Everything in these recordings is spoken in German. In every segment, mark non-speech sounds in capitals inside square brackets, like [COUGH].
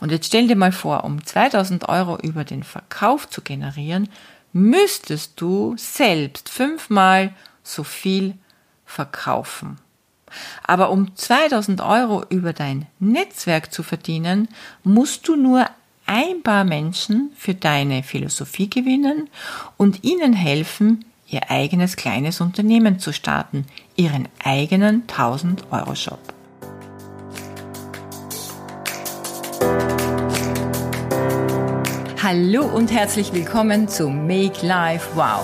Und jetzt stell dir mal vor, um 2000 Euro über den Verkauf zu generieren, müsstest du selbst fünfmal so viel verkaufen. Aber um 2000 Euro über dein Netzwerk zu verdienen, musst du nur ein paar Menschen für deine Philosophie gewinnen und ihnen helfen, ihr eigenes kleines Unternehmen zu starten, ihren eigenen 1000 Euro Shop. Hallo und herzlich willkommen zu Make Life Wow.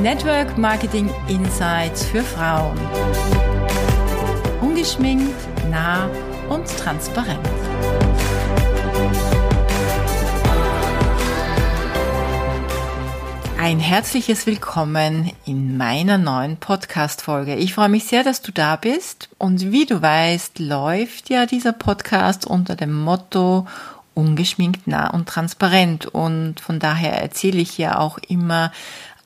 Network Marketing Insights für Frauen. Ungeschminkt, nah und transparent. Ein herzliches Willkommen in meiner neuen Podcast-Folge. Ich freue mich sehr, dass du da bist. Und wie du weißt, läuft ja dieser Podcast unter dem Motto ungeschminkt, nah und transparent. Und von daher erzähle ich ja auch immer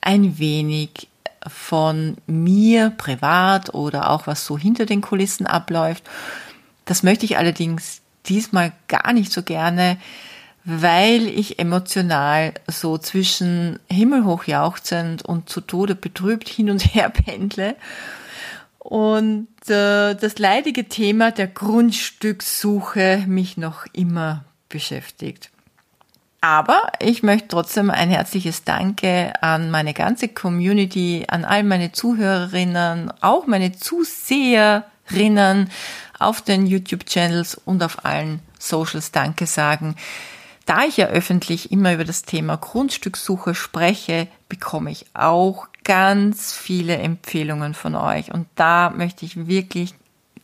ein wenig von mir privat oder auch was so hinter den Kulissen abläuft. Das möchte ich allerdings diesmal gar nicht so gerne, weil ich emotional so zwischen himmelhoch jauchzend und zu Tode betrübt hin und her [LAUGHS] pendle. Und äh, das leidige Thema der Grundstückssuche mich noch immer beschäftigt. Aber ich möchte trotzdem ein herzliches Danke an meine ganze Community, an all meine Zuhörerinnen, auch meine Zuseherinnen auf den YouTube-Channels und auf allen Socials Danke sagen. Da ich ja öffentlich immer über das Thema Grundstückssuche spreche, bekomme ich auch ganz viele Empfehlungen von euch. Und da möchte ich wirklich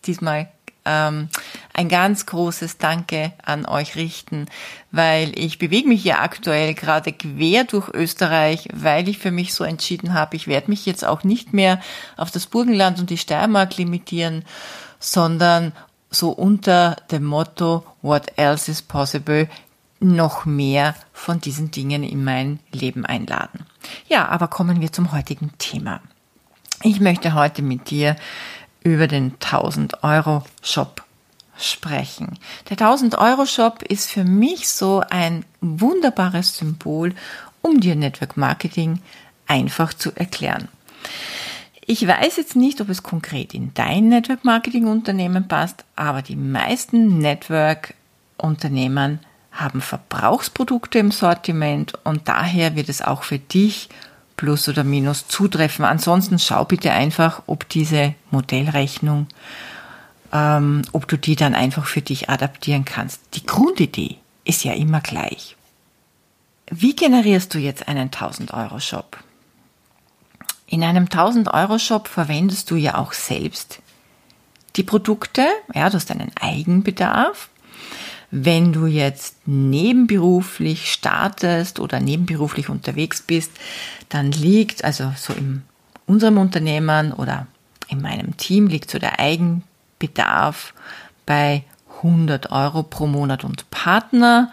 diesmal ähm, ein ganz großes Danke an euch richten, weil ich bewege mich ja aktuell gerade quer durch Österreich, weil ich für mich so entschieden habe, ich werde mich jetzt auch nicht mehr auf das Burgenland und die Steiermark limitieren, sondern so unter dem Motto What else is possible noch mehr von diesen Dingen in mein Leben einladen. Ja, aber kommen wir zum heutigen Thema. Ich möchte heute mit dir über den 1000 Euro Shop sprechen. Der 1000 Euro Shop ist für mich so ein wunderbares Symbol, um dir Network Marketing einfach zu erklären. Ich weiß jetzt nicht, ob es konkret in dein Network Marketing Unternehmen passt, aber die meisten Network Unternehmen haben Verbrauchsprodukte im Sortiment und daher wird es auch für dich plus oder minus zutreffen. Ansonsten schau bitte einfach, ob diese Modellrechnung, ähm, ob du die dann einfach für dich adaptieren kannst. Die Grundidee ist ja immer gleich. Wie generierst du jetzt einen 1000 Euro Shop? In einem 1000 Euro Shop verwendest du ja auch selbst die Produkte, ja, du hast einen Eigenbedarf wenn du jetzt nebenberuflich startest oder nebenberuflich unterwegs bist, dann liegt, also so in unserem Unternehmen oder in meinem Team liegt so der Eigenbedarf bei 100 Euro pro Monat und Partner.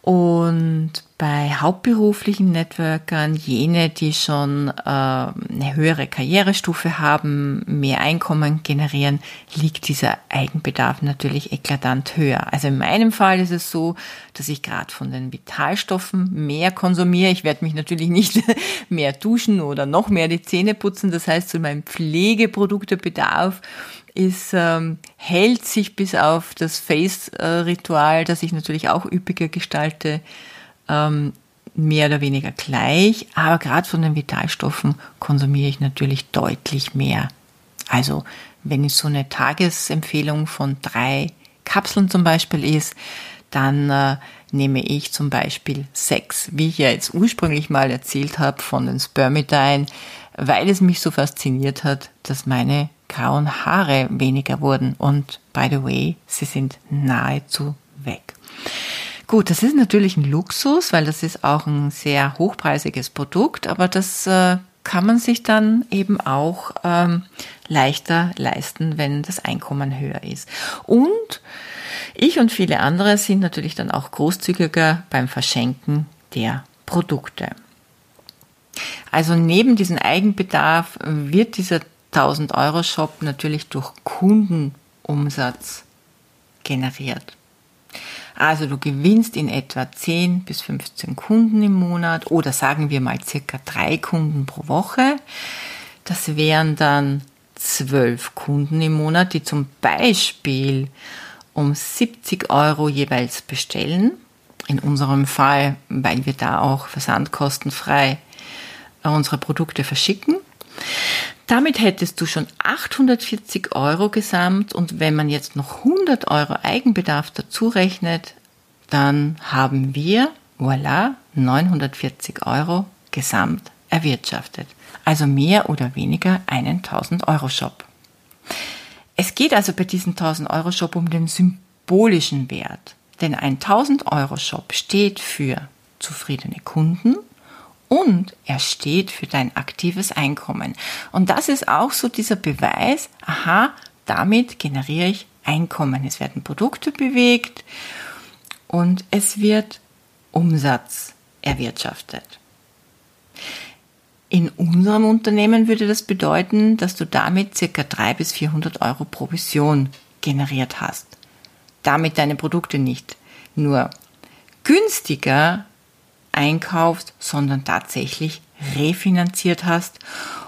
Und bei hauptberuflichen Networkern, jene, die schon äh, eine höhere Karrierestufe haben, mehr Einkommen generieren, liegt dieser Eigenbedarf natürlich eklatant höher. Also in meinem Fall ist es so, dass ich gerade von den Vitalstoffen mehr konsumiere. Ich werde mich natürlich nicht [LAUGHS] mehr duschen oder noch mehr die Zähne putzen. Das heißt, so mein Pflegeproduktebedarf ist, ähm, hält sich bis auf das Face-Ritual, das ich natürlich auch üppiger gestalte, ähm, mehr oder weniger gleich. Aber gerade von den Vitalstoffen konsumiere ich natürlich deutlich mehr. Also wenn es so eine Tagesempfehlung von drei Kapseln zum Beispiel ist, dann äh, nehme ich zum Beispiel sechs, wie ich ja jetzt ursprünglich mal erzählt habe von den Spermidine, weil es mich so fasziniert hat, dass meine grauen Haare weniger wurden. Und by the way, sie sind nahezu weg. Gut, das ist natürlich ein Luxus, weil das ist auch ein sehr hochpreisiges Produkt, aber das äh, kann man sich dann eben auch ähm, leichter leisten, wenn das Einkommen höher ist. Und ich und viele andere sind natürlich dann auch großzügiger beim Verschenken der Produkte. Also neben diesem Eigenbedarf wird dieser 1000 Euro Shop natürlich durch Kundenumsatz generiert. Also du gewinnst in etwa 10 bis 15 Kunden im Monat oder sagen wir mal circa drei Kunden pro Woche. Das wären dann zwölf Kunden im Monat, die zum Beispiel um 70 Euro jeweils bestellen. In unserem Fall, weil wir da auch versandkostenfrei unsere Produkte verschicken. Damit hättest du schon 840 Euro gesamt und wenn man jetzt noch 100 Euro Eigenbedarf dazu rechnet, dann haben wir, voilà, 940 Euro gesamt erwirtschaftet. Also mehr oder weniger einen 1000 Euro Shop. Es geht also bei diesem 1000 Euro Shop um den symbolischen Wert. Denn ein 1000 Euro Shop steht für zufriedene Kunden, und er steht für dein aktives Einkommen. Und das ist auch so dieser Beweis, aha, damit generiere ich Einkommen. Es werden Produkte bewegt und es wird Umsatz erwirtschaftet. In unserem Unternehmen würde das bedeuten, dass du damit circa 300 bis 400 Euro Provision generiert hast. Damit deine Produkte nicht nur günstiger einkaufst, sondern tatsächlich refinanziert hast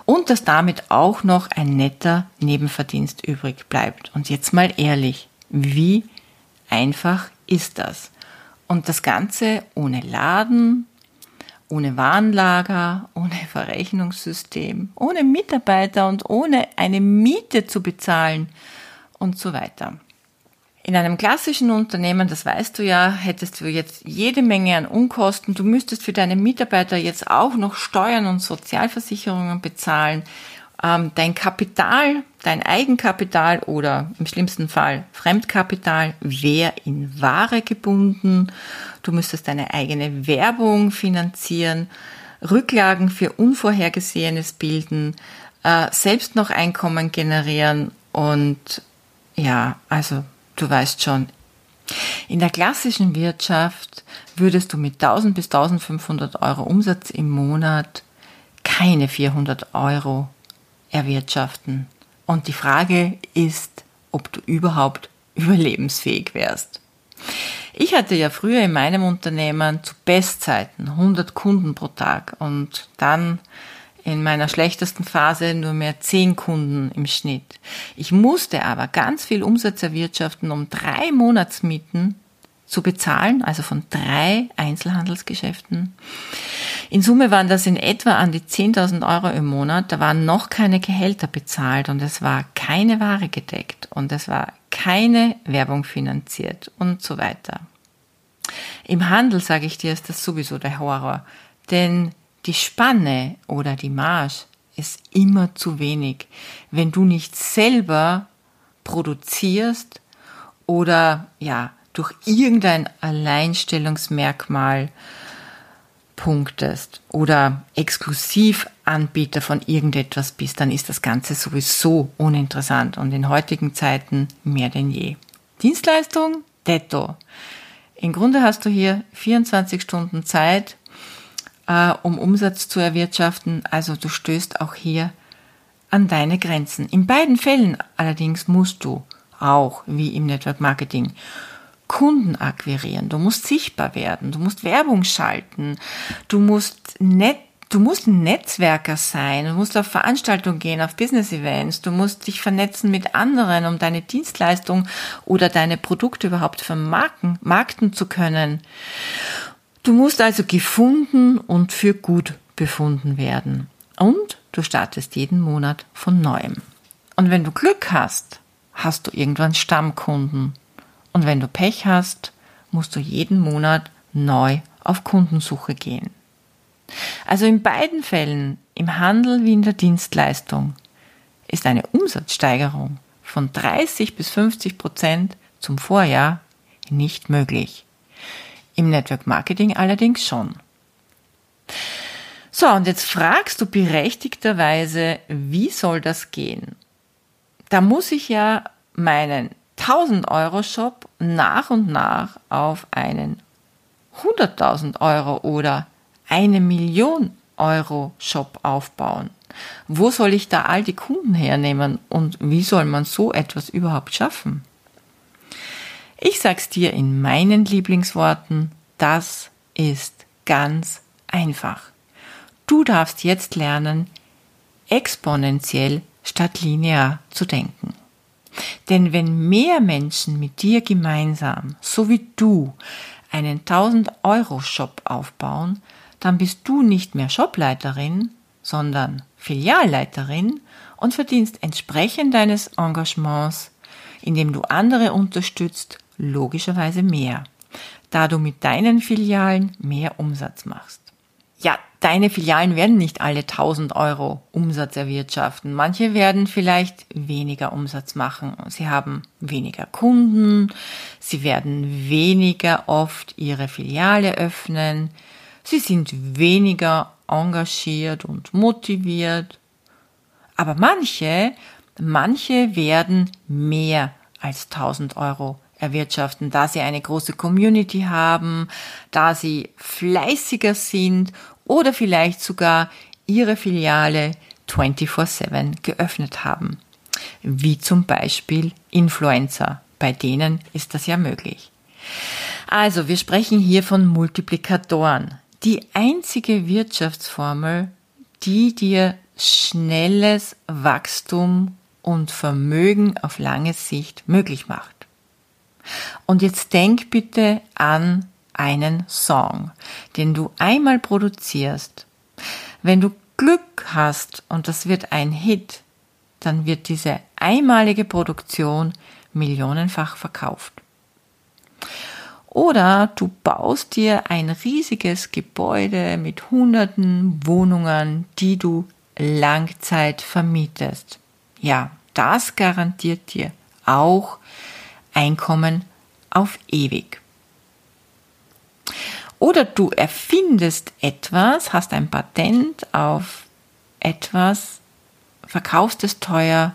und dass damit auch noch ein netter Nebenverdienst übrig bleibt. Und jetzt mal ehrlich, wie einfach ist das? Und das Ganze ohne Laden, ohne Warenlager, ohne Verrechnungssystem, ohne Mitarbeiter und ohne eine Miete zu bezahlen und so weiter. In einem klassischen Unternehmen, das weißt du ja, hättest du jetzt jede Menge an Unkosten. Du müsstest für deine Mitarbeiter jetzt auch noch Steuern und Sozialversicherungen bezahlen. Ähm, dein Kapital, dein Eigenkapital oder im schlimmsten Fall Fremdkapital wäre in Ware gebunden. Du müsstest deine eigene Werbung finanzieren, Rücklagen für Unvorhergesehenes bilden, äh, selbst noch Einkommen generieren und ja, also Du weißt schon, in der klassischen Wirtschaft würdest du mit 1000 bis 1500 Euro Umsatz im Monat keine 400 Euro erwirtschaften. Und die Frage ist, ob du überhaupt [LAUGHS] überlebensfähig wärst. Ich hatte ja früher in meinem Unternehmen zu Bestzeiten 100 Kunden pro Tag und dann in meiner schlechtesten Phase nur mehr zehn Kunden im Schnitt. Ich musste aber ganz viel Umsatz erwirtschaften, um drei Monatsmieten zu bezahlen, also von drei Einzelhandelsgeschäften. In Summe waren das in etwa an die 10.000 Euro im Monat. Da waren noch keine Gehälter bezahlt und es war keine Ware gedeckt und es war keine Werbung finanziert und so weiter. Im Handel, sage ich dir, ist das sowieso der Horror. Denn die Spanne oder die Marge ist immer zu wenig, wenn du nicht selber produzierst oder ja, durch irgendein Alleinstellungsmerkmal punktest oder Exklusivanbieter von irgendetwas bist, dann ist das Ganze sowieso uninteressant und in heutigen Zeiten mehr denn je. Dienstleistung, detto. Im Grunde hast du hier 24 Stunden Zeit, äh, um Umsatz zu erwirtschaften. Also du stößt auch hier an deine Grenzen. In beiden Fällen allerdings musst du auch, wie im Network Marketing, Kunden akquirieren. Du musst sichtbar werden. Du musst Werbung schalten. Du musst nett Du musst ein Netzwerker sein, du musst auf Veranstaltungen gehen, auf Business-Events, du musst dich vernetzen mit anderen, um deine Dienstleistung oder deine Produkte überhaupt vermarkten, markten zu können. Du musst also gefunden und für gut befunden werden. Und du startest jeden Monat von neuem. Und wenn du Glück hast, hast du irgendwann Stammkunden. Und wenn du Pech hast, musst du jeden Monat neu auf Kundensuche gehen. Also in beiden Fällen, im Handel wie in der Dienstleistung, ist eine Umsatzsteigerung von 30 bis 50 Prozent zum Vorjahr nicht möglich. Im Network Marketing allerdings schon. So, und jetzt fragst du berechtigterweise, wie soll das gehen? Da muss ich ja meinen 1000 Euro Shop nach und nach auf einen 100.000 Euro oder eine Million Euro Shop aufbauen. Wo soll ich da all die Kunden hernehmen und wie soll man so etwas überhaupt schaffen? Ich sag's dir in meinen Lieblingsworten, das ist ganz einfach. Du darfst jetzt lernen, exponentiell statt linear zu denken. Denn wenn mehr Menschen mit dir gemeinsam, so wie du, einen 1000 Euro Shop aufbauen, dann bist du nicht mehr Shopleiterin, sondern Filialleiterin und verdienst entsprechend deines Engagements, indem du andere unterstützt, logischerweise mehr, da du mit deinen Filialen mehr Umsatz machst. Ja, deine Filialen werden nicht alle 1000 Euro Umsatz erwirtschaften. Manche werden vielleicht weniger Umsatz machen. Sie haben weniger Kunden. Sie werden weniger oft ihre Filiale öffnen. Sie sind weniger engagiert und motiviert. Aber manche, manche werden mehr als 1000 Euro erwirtschaften, da sie eine große Community haben, da sie fleißiger sind oder vielleicht sogar ihre Filiale 24/7 geöffnet haben. Wie zum Beispiel Influencer. Bei denen ist das ja möglich. Also, wir sprechen hier von Multiplikatoren. Die einzige Wirtschaftsformel, die dir schnelles Wachstum und Vermögen auf lange Sicht möglich macht. Und jetzt denk bitte an einen Song, den du einmal produzierst. Wenn du Glück hast und das wird ein Hit, dann wird diese einmalige Produktion millionenfach verkauft. Oder du baust dir ein riesiges Gebäude mit hunderten Wohnungen, die du Langzeit vermietest. Ja, das garantiert dir auch Einkommen auf ewig. Oder du erfindest etwas, hast ein Patent auf etwas, verkaufst es teuer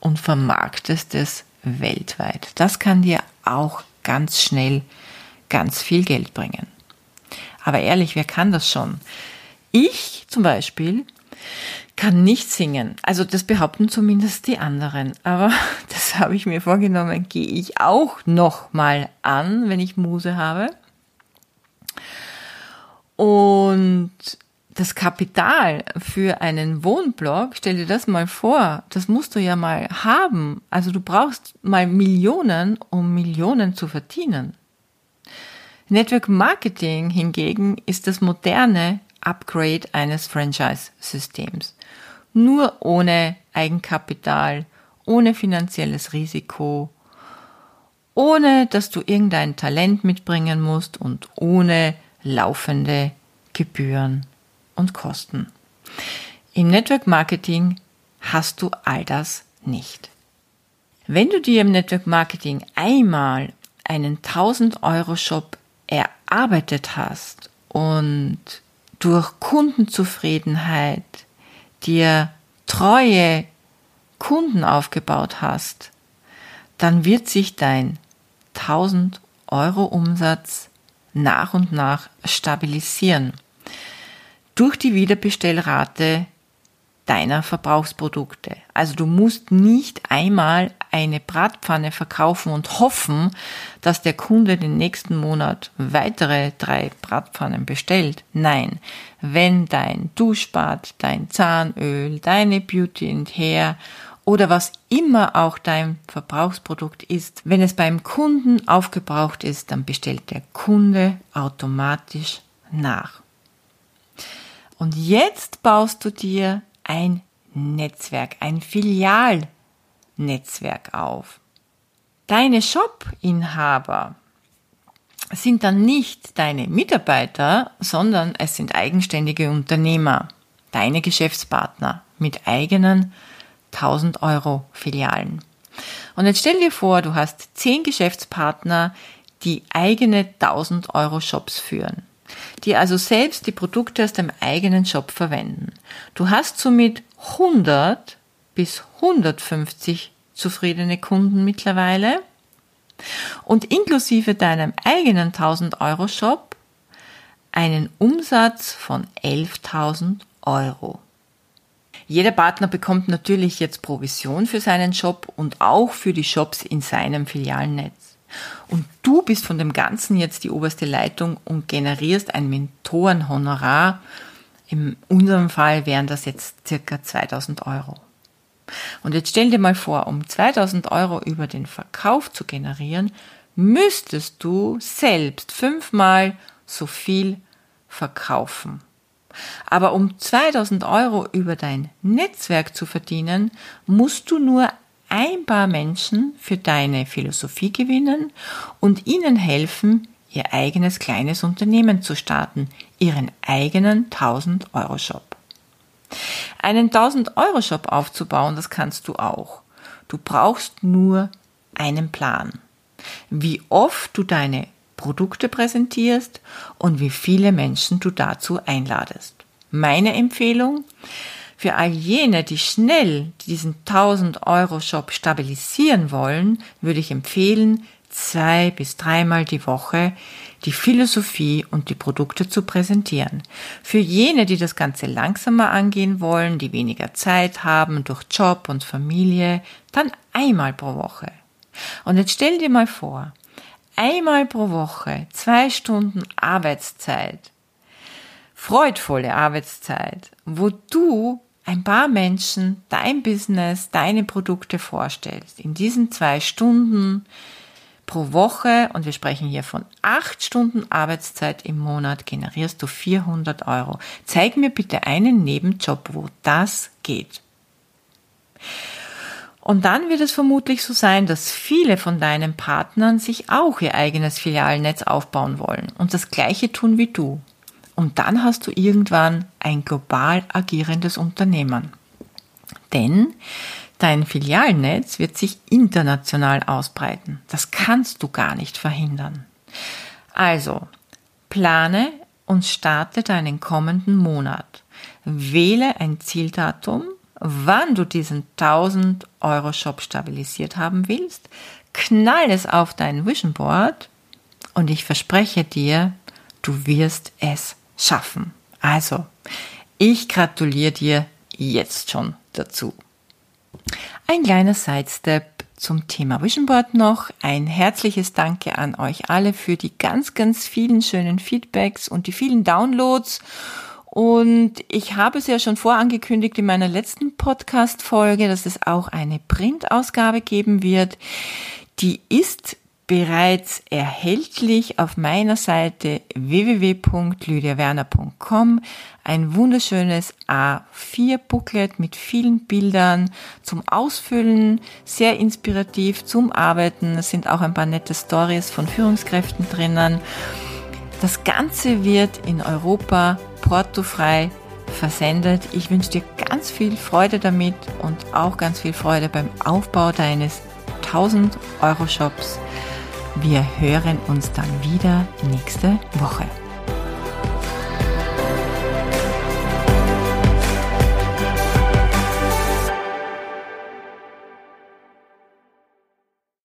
und vermarktest es weltweit. Das kann dir auch ganz schnell ganz viel Geld bringen. Aber ehrlich, wer kann das schon? Ich zum Beispiel kann nicht singen. Also das behaupten zumindest die anderen. Aber [LAUGHS] das habe ich mir vorgenommen, gehe ich auch noch mal an, wenn ich Muse habe. Und das Kapital für einen Wohnblock, stell dir das mal vor, das musst du ja mal haben. Also du brauchst mal Millionen, um Millionen zu verdienen. Network Marketing hingegen ist das moderne Upgrade eines Franchise-Systems. Nur ohne Eigenkapital, ohne finanzielles Risiko, ohne dass du irgendein Talent mitbringen musst und ohne laufende Gebühren und Kosten. Im Network Marketing hast du all das nicht. Wenn du dir im Network Marketing einmal einen 1000 Euro Shop erarbeitet hast und durch Kundenzufriedenheit dir treue Kunden aufgebaut hast, dann wird sich dein 1000 Euro Umsatz nach und nach stabilisieren. Durch die Wiederbestellrate deiner Verbrauchsprodukte. Also du musst nicht einmal eine Bratpfanne verkaufen und hoffen, dass der Kunde den nächsten Monat weitere drei Bratpfannen bestellt. Nein, wenn dein Duschbad, dein Zahnöl, deine Beauty and Hair oder was immer auch dein Verbrauchsprodukt ist, wenn es beim Kunden aufgebraucht ist, dann bestellt der Kunde automatisch nach. Und jetzt baust du dir ein Netzwerk, ein Filialnetzwerk auf. Deine Shop-Inhaber sind dann nicht deine Mitarbeiter, sondern es sind eigenständige Unternehmer, deine Geschäftspartner mit eigenen 1000 Euro Filialen. Und jetzt stell dir vor, du hast zehn Geschäftspartner, die eigene 1000 Euro Shops führen die also selbst die Produkte aus dem eigenen Shop verwenden. Du hast somit 100 bis 150 zufriedene Kunden mittlerweile und inklusive deinem eigenen 1000 Euro Shop einen Umsatz von 11.000 Euro. Jeder Partner bekommt natürlich jetzt Provision für seinen Shop und auch für die Shops in seinem Filialnetz. Und du bist von dem Ganzen jetzt die oberste Leitung und generierst ein Mentorenhonorar. In unserem Fall wären das jetzt circa 2000 Euro. Und jetzt stell dir mal vor, um 2000 Euro über den Verkauf zu generieren, müsstest du selbst fünfmal so viel verkaufen. Aber um 2000 Euro über dein Netzwerk zu verdienen, musst du nur ein paar Menschen für deine Philosophie gewinnen und ihnen helfen, ihr eigenes kleines Unternehmen zu starten, ihren eigenen 1000 Euro Shop. Einen 1000 Euro Shop aufzubauen, das kannst du auch. Du brauchst nur einen Plan. Wie oft du deine Produkte präsentierst und wie viele Menschen du dazu einladest. Meine Empfehlung für all jene, die schnell diesen 1000 Euro Shop stabilisieren wollen, würde ich empfehlen, zwei bis dreimal die Woche die Philosophie und die Produkte zu präsentieren. Für jene, die das Ganze langsamer angehen wollen, die weniger Zeit haben durch Job und Familie, dann einmal pro Woche. Und jetzt stell dir mal vor, einmal pro Woche zwei Stunden Arbeitszeit, freudvolle Arbeitszeit, wo du ein paar Menschen dein Business, deine Produkte vorstellst. In diesen zwei Stunden pro Woche, und wir sprechen hier von acht Stunden Arbeitszeit im Monat, generierst du 400 Euro. Zeig mir bitte einen Nebenjob, wo das geht. Und dann wird es vermutlich so sein, dass viele von deinen Partnern sich auch ihr eigenes Filialnetz aufbauen wollen und das gleiche tun wie du. Und dann hast du irgendwann ein global agierendes Unternehmen. Denn dein Filialnetz wird sich international ausbreiten. Das kannst du gar nicht verhindern. Also, plane und starte deinen kommenden Monat. Wähle ein Zieldatum wann du diesen 1000 Euro Shop stabilisiert haben willst, knall es auf dein Vision Board und ich verspreche dir, du wirst es schaffen. Also, ich gratuliere dir jetzt schon dazu. Ein kleiner Sidestep zum Thema Vision Board noch. Ein herzliches Danke an euch alle für die ganz, ganz vielen schönen Feedbacks und die vielen Downloads und ich habe es ja schon vorangekündigt in meiner letzten Podcast-Folge, dass es auch eine Printausgabe geben wird. Die ist bereits erhältlich auf meiner Seite www.lydiawerner.com. Ein wunderschönes A4-Booklet mit vielen Bildern zum Ausfüllen, sehr inspirativ zum Arbeiten. Es sind auch ein paar nette Stories von Führungskräften drinnen. Das Ganze wird in Europa portofrei versendet. Ich wünsche dir ganz viel Freude damit und auch ganz viel Freude beim Aufbau deines 1000 Euro Shops. Wir hören uns dann wieder nächste Woche.